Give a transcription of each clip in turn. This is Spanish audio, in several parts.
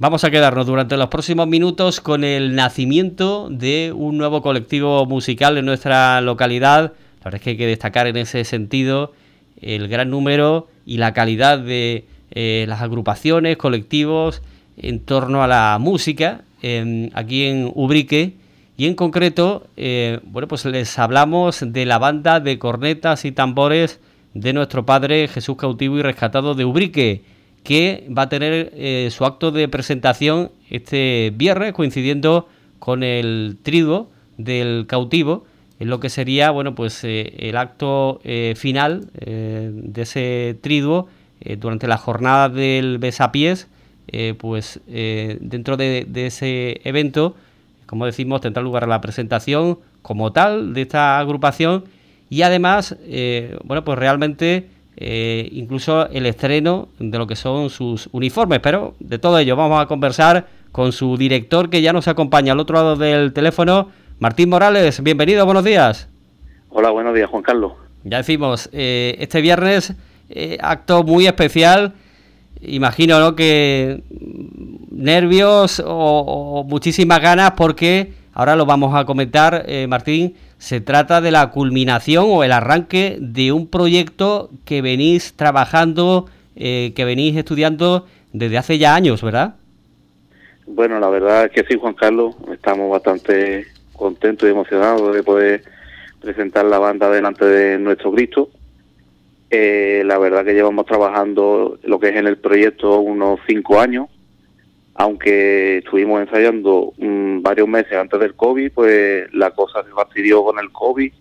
Vamos a quedarnos durante los próximos minutos con el nacimiento de un nuevo colectivo musical en nuestra localidad. La verdad es que hay que destacar en ese sentido el gran número y la calidad de eh, las agrupaciones, colectivos en torno a la música aquí en Ubrique y en concreto, eh, bueno, pues les hablamos de la banda de cornetas y tambores de nuestro Padre Jesús cautivo y rescatado de Ubrique que va a tener eh, su acto de presentación este viernes, coincidiendo con el triduo del cautivo, en lo que sería bueno pues eh, el acto eh, final de ese triduo durante la jornada del besapiés, pues dentro de, de, ese evento, como decimos, tendrá lugar la presentación como tal de esta agrupación y además, bueno, pues realmente eh, incluso el estreno de lo que son sus uniformes. Pero de todo ello vamos a conversar con su director que ya nos acompaña al otro lado del teléfono, Martín Morales. Bienvenido, buenos días. Hola, buenos días, Juan Carlos. Ya decimos, eh, este viernes eh, acto muy especial. Imagino ¿no? que nervios o, muchísimas ganas porque ahora lo vamos a comentar, Martín, se trata de la culminación o el arranque de un proyecto que venís trabajando, eh, que venís estudiando desde hace ya años, ¿verdad? Bueno, la verdad es que sí, Juan Carlos, estamos bastante contentos y emocionados de poder presentar la banda delante de nuestro Cristo. Eh, la verdad que llevamos trabajando lo que es en el proyecto unos cinco años aunque estuvimos ensayando mm, varios meses antes del COVID, pues la cosa se fastidió con el COVID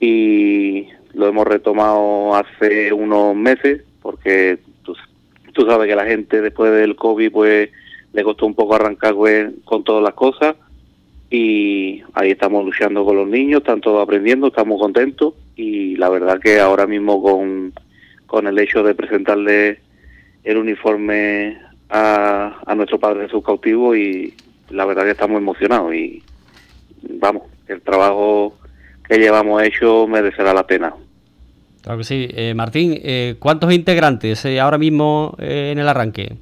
y lo hemos retomado hace unos meses, porque tú, sabes que la gente después del COVID pues le costó un poco arrancar pues, con todas las cosas y ahí estamos luchando con los niños, están todos aprendiendo, estamos contentos y la verdad que ahora mismo con, con el hecho de presentarle el uniforme a, a nuestro Padre Jesús cautivo y la verdad que estamos emocionados y vamos, el trabajo que llevamos hecho merecerá la pena. Claro que sí. Eh, Martín, eh, ¿cuántos integrantes eh, ahora mismo en el arranque?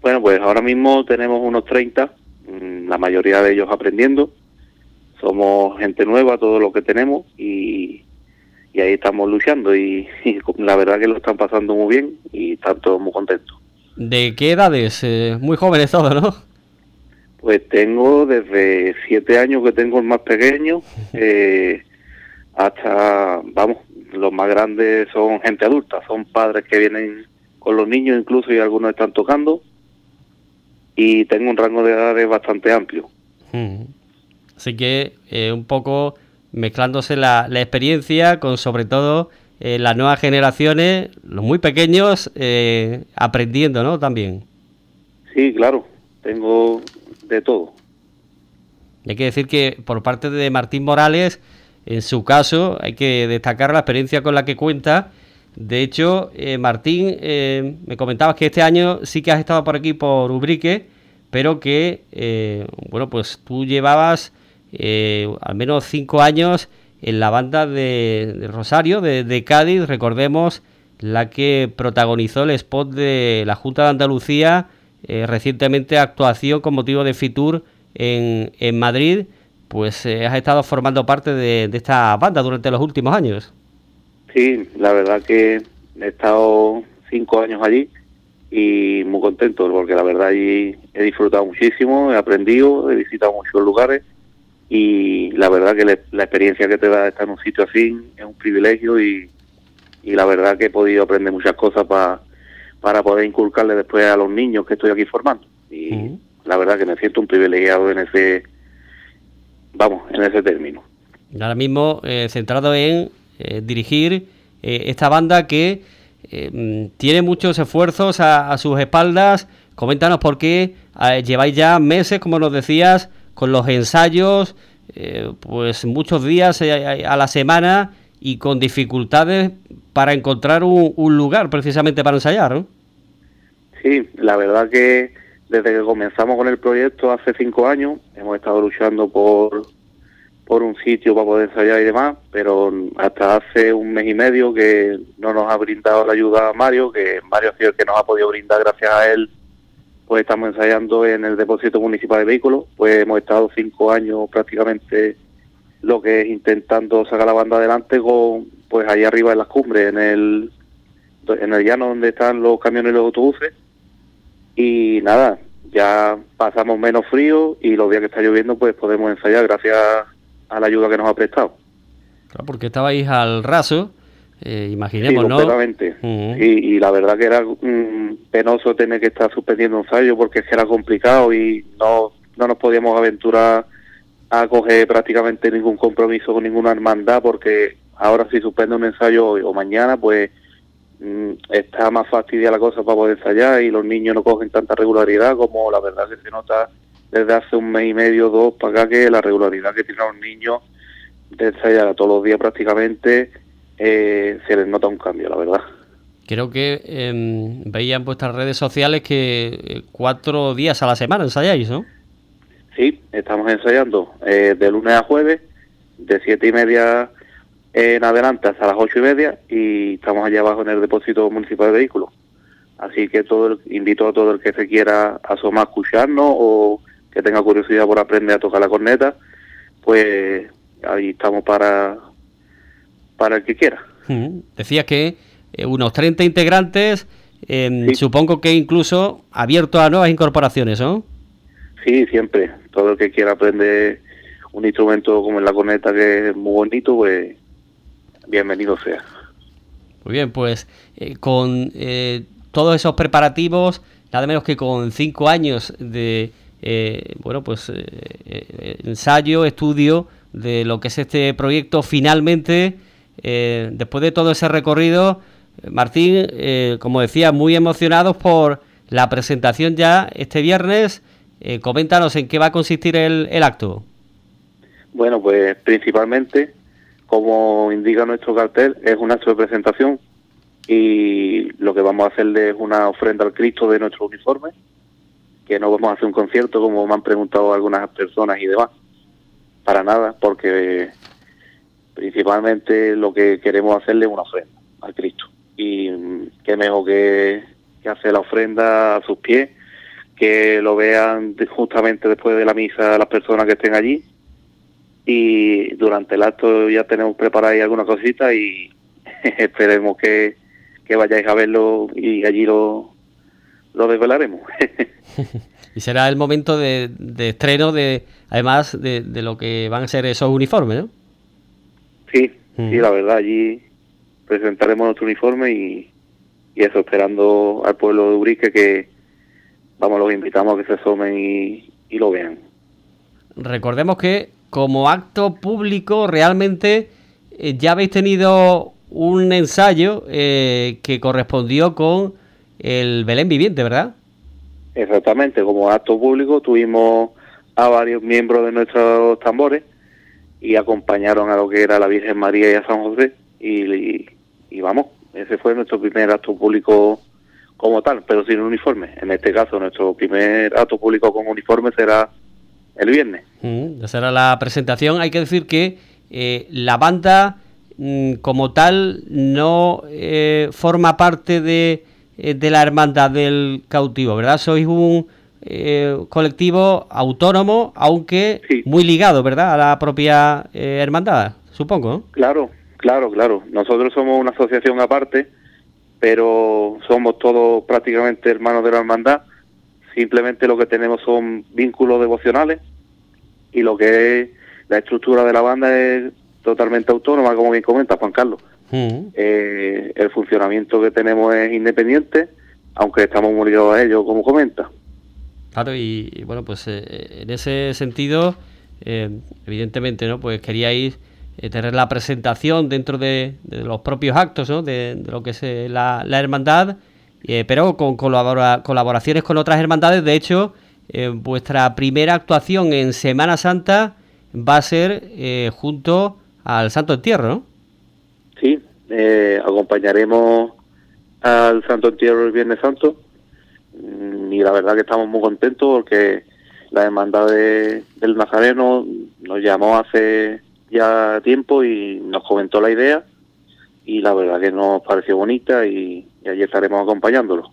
Bueno, pues ahora mismo tenemos unos 30, mm, la mayoría de ellos aprendiendo. Somos gente nueva, todo lo que tenemos, y, y ahí estamos luchando. Y, y, la verdad que lo están pasando muy bien y están todos muy contentos. ¿De qué edades? Eh, muy jóvenes todos, ¿no? Pues tengo desde siete años que tengo el más pequeño eh, hasta, vamos, los más grandes son gente adulta, son padres que vienen con los niños incluso y algunos están tocando y tengo un rango de edades bastante amplio. Así que eh, un poco mezclándose la, la experiencia con sobre todo eh, las nuevas generaciones, los muy pequeños, eh, aprendiendo, ¿no? También. Sí, claro, tengo de todo. hay que decir que por parte de Martín Morales, en su caso, hay que destacar la experiencia con la que cuenta. De hecho, eh, Martín, me comentabas que este año sí que has estado por aquí por Ubrique, pero que, bueno, pues tú llevabas al menos cinco años en la banda de, Rosario, de, Cádiz, recordemos la que protagonizó el spot de la Junta de Andalucía, eh, recientemente actuación con motivo de Fitur en, Madrid, pues eh, has estado formando parte de, esta banda durante los últimos años. Sí, la verdad que he estado cinco años allí y muy contento porque la verdad allí he disfrutado muchísimo, he aprendido, he visitado muchos lugares y la verdad que la experiencia que te da estar en un sitio así es un privilegio y, y la verdad que he podido aprender muchas cosas para para poder inculcarle después a los niños que estoy aquí formando. Y la verdad que me siento un privilegiado en ese vamos en ese término. Ahora mismo eh, centrado en eh, dirigir eh, esta banda que tiene muchos esfuerzos a, a, sus espaldas. Coméntanos por qué lleváis ya meses como nos decías con los ensayos, eh, pues muchos días eh, a la semana y con dificultades para encontrar un, lugar precisamente para ensayar. Sí, la verdad que desde que comenzamos con el proyecto hace cinco años hemos estado luchando por, por un sitio para poder ensayar y demás, pero hasta hace un mes y medio que no nos ha brindado la ayuda Mario, que Mario ha sido el que nos ha podido brindar gracias a él pues estamos ensayando en el depósito municipal de vehículos, pues hemos estado cinco años prácticamente lo que es intentando sacar la banda adelante con pues ahí arriba en las cumbres, en el en el llano donde están los camiones y los autobuses y nada, ya pasamos menos frío y los días que está lloviendo pues podemos ensayar gracias a la ayuda que nos ha prestado. Claro, porque estabais al raso, eh, imaginemos, sí, ¿no? y, la verdad que era mm, penoso tener que estar suspendiendo un ensayo porque es que era complicado y no, no nos podíamos aventurar a coger prácticamente ningún compromiso con ninguna hermandad porque ahora si suspende un ensayo hoy o mañana pues mm, está más fastidia la cosa para poder ensayar y los niños no cogen tanta regularidad como la verdad que se nota desde hace un mes y medio, dos para acá que la regularidad que tienen los niños de ensayar todos los días prácticamente eh, se les nota un cambio, la verdad. Creo que eh, veía en vuestras redes sociales que eh, cuatro días a la semana ensayáis, ¿no? Sí, estamos ensayando eh, de lunes a jueves, de siete y media en adelante hasta las ocho y media y estamos allá abajo en el depósito municipal de vehículos. Así que todo invito a todo el que se quiera asomar a escucharnos o que tenga curiosidad por aprender a tocar la corneta, pues ahí estamos para, para el que quiera. Decía que eh, unos 30 integrantes, em, supongo que incluso abierto a nuevas incorporaciones, ¿no? Sí, siempre. Todo el que quiera aprender un instrumento como la corneta, que es muy bonito, pues bienvenido sea. Muy bien, pues eh, con eh, todos esos preparativos, nada menos que con cinco años de eh, bueno pues ensayo, estudio de lo que es este proyecto, finalmente, después de todo ese recorrido, Martín, como decía, muy emocionados por la presentación ya este viernes eh, coméntanos en qué va a consistir el, acto. Bueno, pues principalmente, como indica nuestro cartel, es un acto de presentación y lo que vamos a hacerle es una ofrenda al Cristo de nuestro uniforme, que no vamos a hacer un concierto como me han preguntado algunas personas y demás, para nada, porque principalmente lo que queremos hacerle es una ofrenda al Cristo. Y mm, qué mejor que, que hacer la ofrenda a sus pies que lo vean justamente después de la misa las personas que estén allí y durante el acto ya tenemos preparada alguna cosita y esperemos que, vayáis a verlo y allí lo, lo desvelaremos. y será el momento de, estreno de además de, lo que van a ser esos uniformes, ¿no? Sí, sí, mm. la verdad, allí presentaremos nuestro uniforme y, y eso, esperando al pueblo de Urique que vamos, los invitamos a que se asomen y, lo vean. Recordemos que como acto público realmente eh, ya habéis tenido un ensayo eh, que correspondió con el Belén Viviente, ¿verdad? Exactamente, como acto público tuvimos a varios miembros de nuestros tambores y acompañaron a lo que era la Virgen María y a San José y, vamos, ese fue nuestro primer acto público como tal, pero sin uniforme. En este caso, nuestro primer acto público con uniforme será el viernes. Mm, será la presentación. Hay que decir que eh, la banda mm, como tal no eh, forma parte de, eh, de, la hermandad del cautivo, ¿verdad? Sois un colectivo autónomo, aunque muy ligado, ¿verdad? A la propia hermandad, supongo. Claro, claro, claro. Nosotros somos una asociación aparte pero somos todos prácticamente hermanos de la hermandad. Simplemente lo que tenemos son vínculos devocionales y lo que es la estructura de la banda es totalmente autónoma, como bien comenta Juan Carlos. Eh, el funcionamiento que tenemos es independiente, aunque estamos muy ligados a ello, como comenta. Claro, y, bueno, pues eh, en ese sentido, eh, evidentemente, ¿no? Pues queríais eh, tener la presentación dentro de, los propios actos, ¿no? de, lo que es eh, la, hermandad, pero con colaboraciones con otras hermandades. De hecho, vuestra primera actuación en Semana Santa va a ser junto al Santo Entierro, ¿no? Sí, acompañaremos al Santo Entierro el Viernes Santo y la verdad que estamos muy contentos porque la hermandad del Nazareno nos llamó hace ya tiempo y nos comentó la idea y la verdad que nos pareció bonita y, allí estaremos acompañándolo.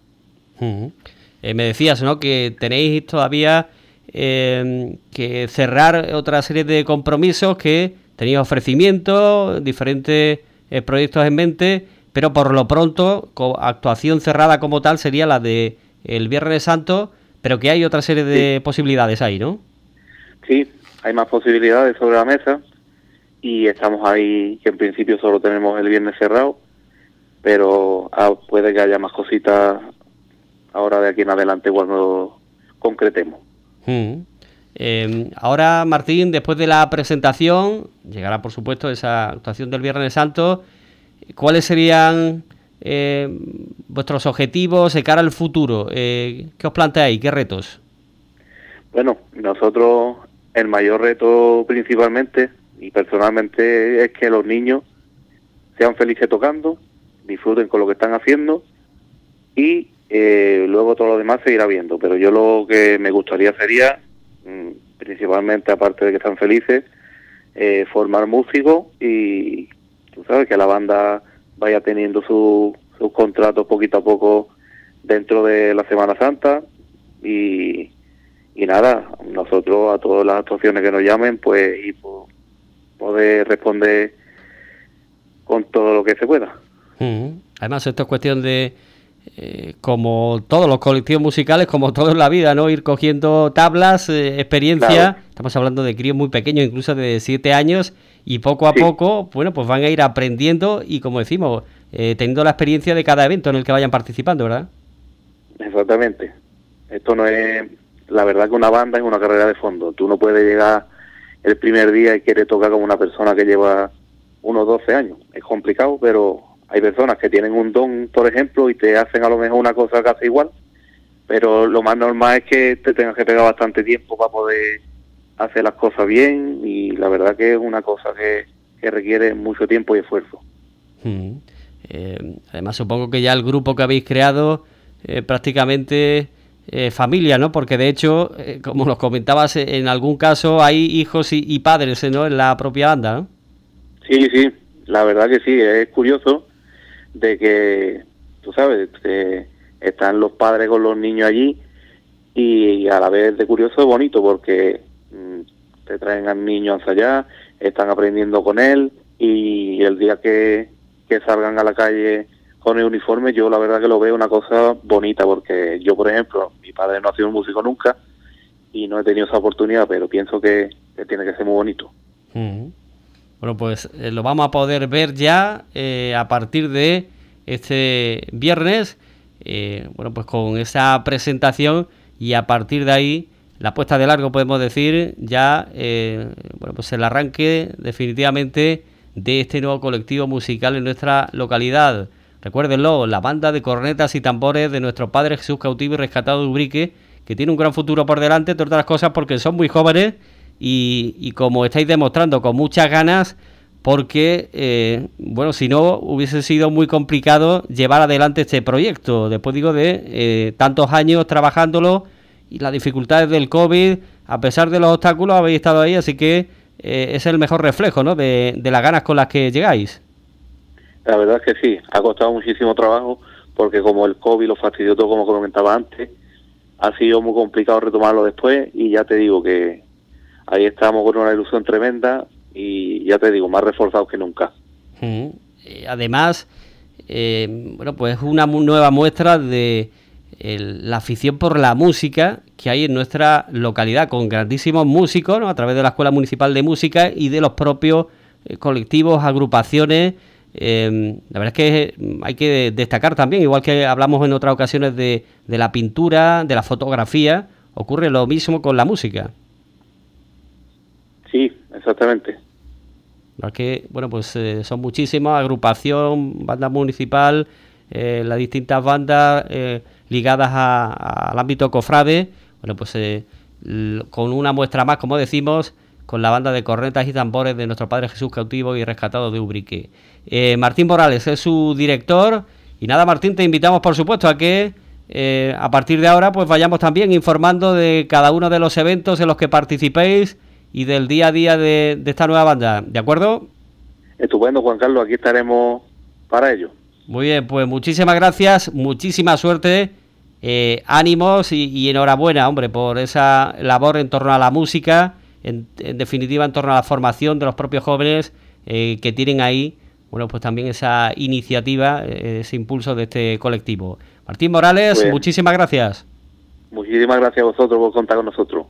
me decías, ¿no? Que tenéis todavía que cerrar otra serie de compromisos que tenéis ofrecimientos, diferentes proyectos en mente, pero por lo pronto, actuación cerrada como tal sería la de el Viernes Santo, pero que hay otra serie de posibilidades ahí, ¿no? Sí, hay más posibilidades sobre la mesa y estamos ahí, que en principio solo tenemos el viernes cerrado, pero ah, puede que haya más cositas ahora de aquí en adelante cuando concretemos. Mm. Em, ahora, Martín, después de la presentación, llegará por supuesto esa actuación del Viernes Santo. ¿Cuáles serían eh, vuestros objetivos de cara al futuro? Eh, ¿Qué os planteáis? ¿Qué retos? Bueno, nosotros el mayor reto principalmente y personalmente es que los niños sean felices tocando, disfruten con lo que están haciendo y eh, luego todo lo demás se irá viendo. Pero yo lo que me gustaría sería, mm, principalmente aparte de que están felices, eh, formar músicos y tú sabes que la banda vaya teniendo sus contratos poquito a poco dentro de la Semana Santa y, y nada, nosotros a todas las actuaciones que nos llamen, pues y poder responder con todo lo que se pueda. Además, esto es cuestión de, eh, como todos los colectivos musicales, como todo en la vida, ¿no? Ir cogiendo tablas, eh, experiencia. Estamos hablando de críos muy pequeños, incluso de 7 años, y poco a poco, bueno, pues van a ir aprendiendo y, como decimos, eh, teniendo la experiencia de cada evento en el que vayan participando, ¿verdad? Exactamente. Esto no es, la verdad que una banda es una carrera de fondo. Tú no puedes llegar el primer día y quieres tocar como una persona que lleva unos 12 años. Es complicado, pero hay personas que tienen un don, por ejemplo, y te hacen a lo mejor una cosa casi igual, pero lo más normal es que te tengas que pegar bastante tiempo para poder hace las cosas bien y la verdad que es una cosa que, requiere mucho tiempo y esfuerzo. Mm. Eh, además supongo que ya el grupo que habéis creado eh, prácticamente eh, familia, ¿no? Porque de hecho, como nos comentabas, en algún caso hay hijos y, padres ¿no? en la propia banda, ¿no? Sí, sí, la verdad que sí, es curioso de que, tú sabes, están los padres con los niños allí y a la vez de curioso es bonito porque Mm, te traen al niño hacia allá, están aprendiendo con él y el día que, salgan a la calle con el uniforme, yo la verdad que lo veo una cosa bonita porque yo, por ejemplo, mi padre no ha sido un músico nunca y no he tenido esa oportunidad, pero pienso que, tiene que ser muy bonito. Bueno, pues eh, lo vamos a poder ver ya eh, a partir de este viernes, eh, bueno, pues con esa presentación y a partir de ahí la puesta de largo, podemos decir, ya bueno, pues el arranque definitivamente de este nuevo colectivo musical en nuestra localidad. Recuérdenlo, la banda de cornetas y tambores de nuestro Padre Jesús cautivo y rescatado de Ubrique, que tiene un gran futuro por delante, entre otras cosas porque son muy jóvenes y, como estáis demostrando, con muchas ganas, porque, eh, bueno, si no, hubiese sido muy complicado llevar adelante este proyecto, después digo de eh, tantos años trabajándolo y las dificultades del COVID, a pesar de los obstáculos, habéis estado ahí, así que eh, es el mejor reflejo ¿no? de, las ganas con las que llegáis. La verdad es que sí, ha costado muchísimo trabajo porque como el COVID lo fastidió todo, como comentaba antes, ha sido muy complicado retomarlo después y ya te digo que ahí estamos con una ilusión tremenda y ya te digo, más reforzados que nunca. Eh, además, eh, bueno, pues una nueva muestra de la afición por la música que hay en nuestra localidad, con grandísimos músicos, a través de la Escuela Municipal de Música y de los propios eh, colectivos, agrupaciones. Em, la verdad es que mm, hay que destacar también, igual que hablamos en otras ocasiones de la pintura, de la fotografía, ocurre lo mismo con la música. Sí, exactamente. que, bueno, pues eh, son muchísimas, agrupación, banda municipal, eh, las distintas bandas, ligadas al ámbito cofrade, bueno, pues eh, con una muestra más, como decimos, con la banda de cornetas y tambores de nuestro Padre Jesús cautivo y rescatado de Ubrique. Eh, Martín Morales es su director y nada, Martín, te invitamos por supuesto a que eh, a partir de ahora pues vayamos también informando de cada uno de los eventos en los que participéis y del día a día de, de esta nueva banda, ¿de acuerdo? Estupendo, Juan Carlos, aquí estaremos para ello. Muy bien, pues muchísimas gracias, muchísima suerte eh, ánimos y, enhorabuena, hombre, por esa labor en torno a la música, en, definitiva en torno a la formación de los propios jóvenes eh, que tienen ahí, bueno, pues también esa iniciativa, eh, ese impulso de este colectivo. Martín Morales, muchísimas gracias. Muchísimas gracias a vosotros por contar con nosotros.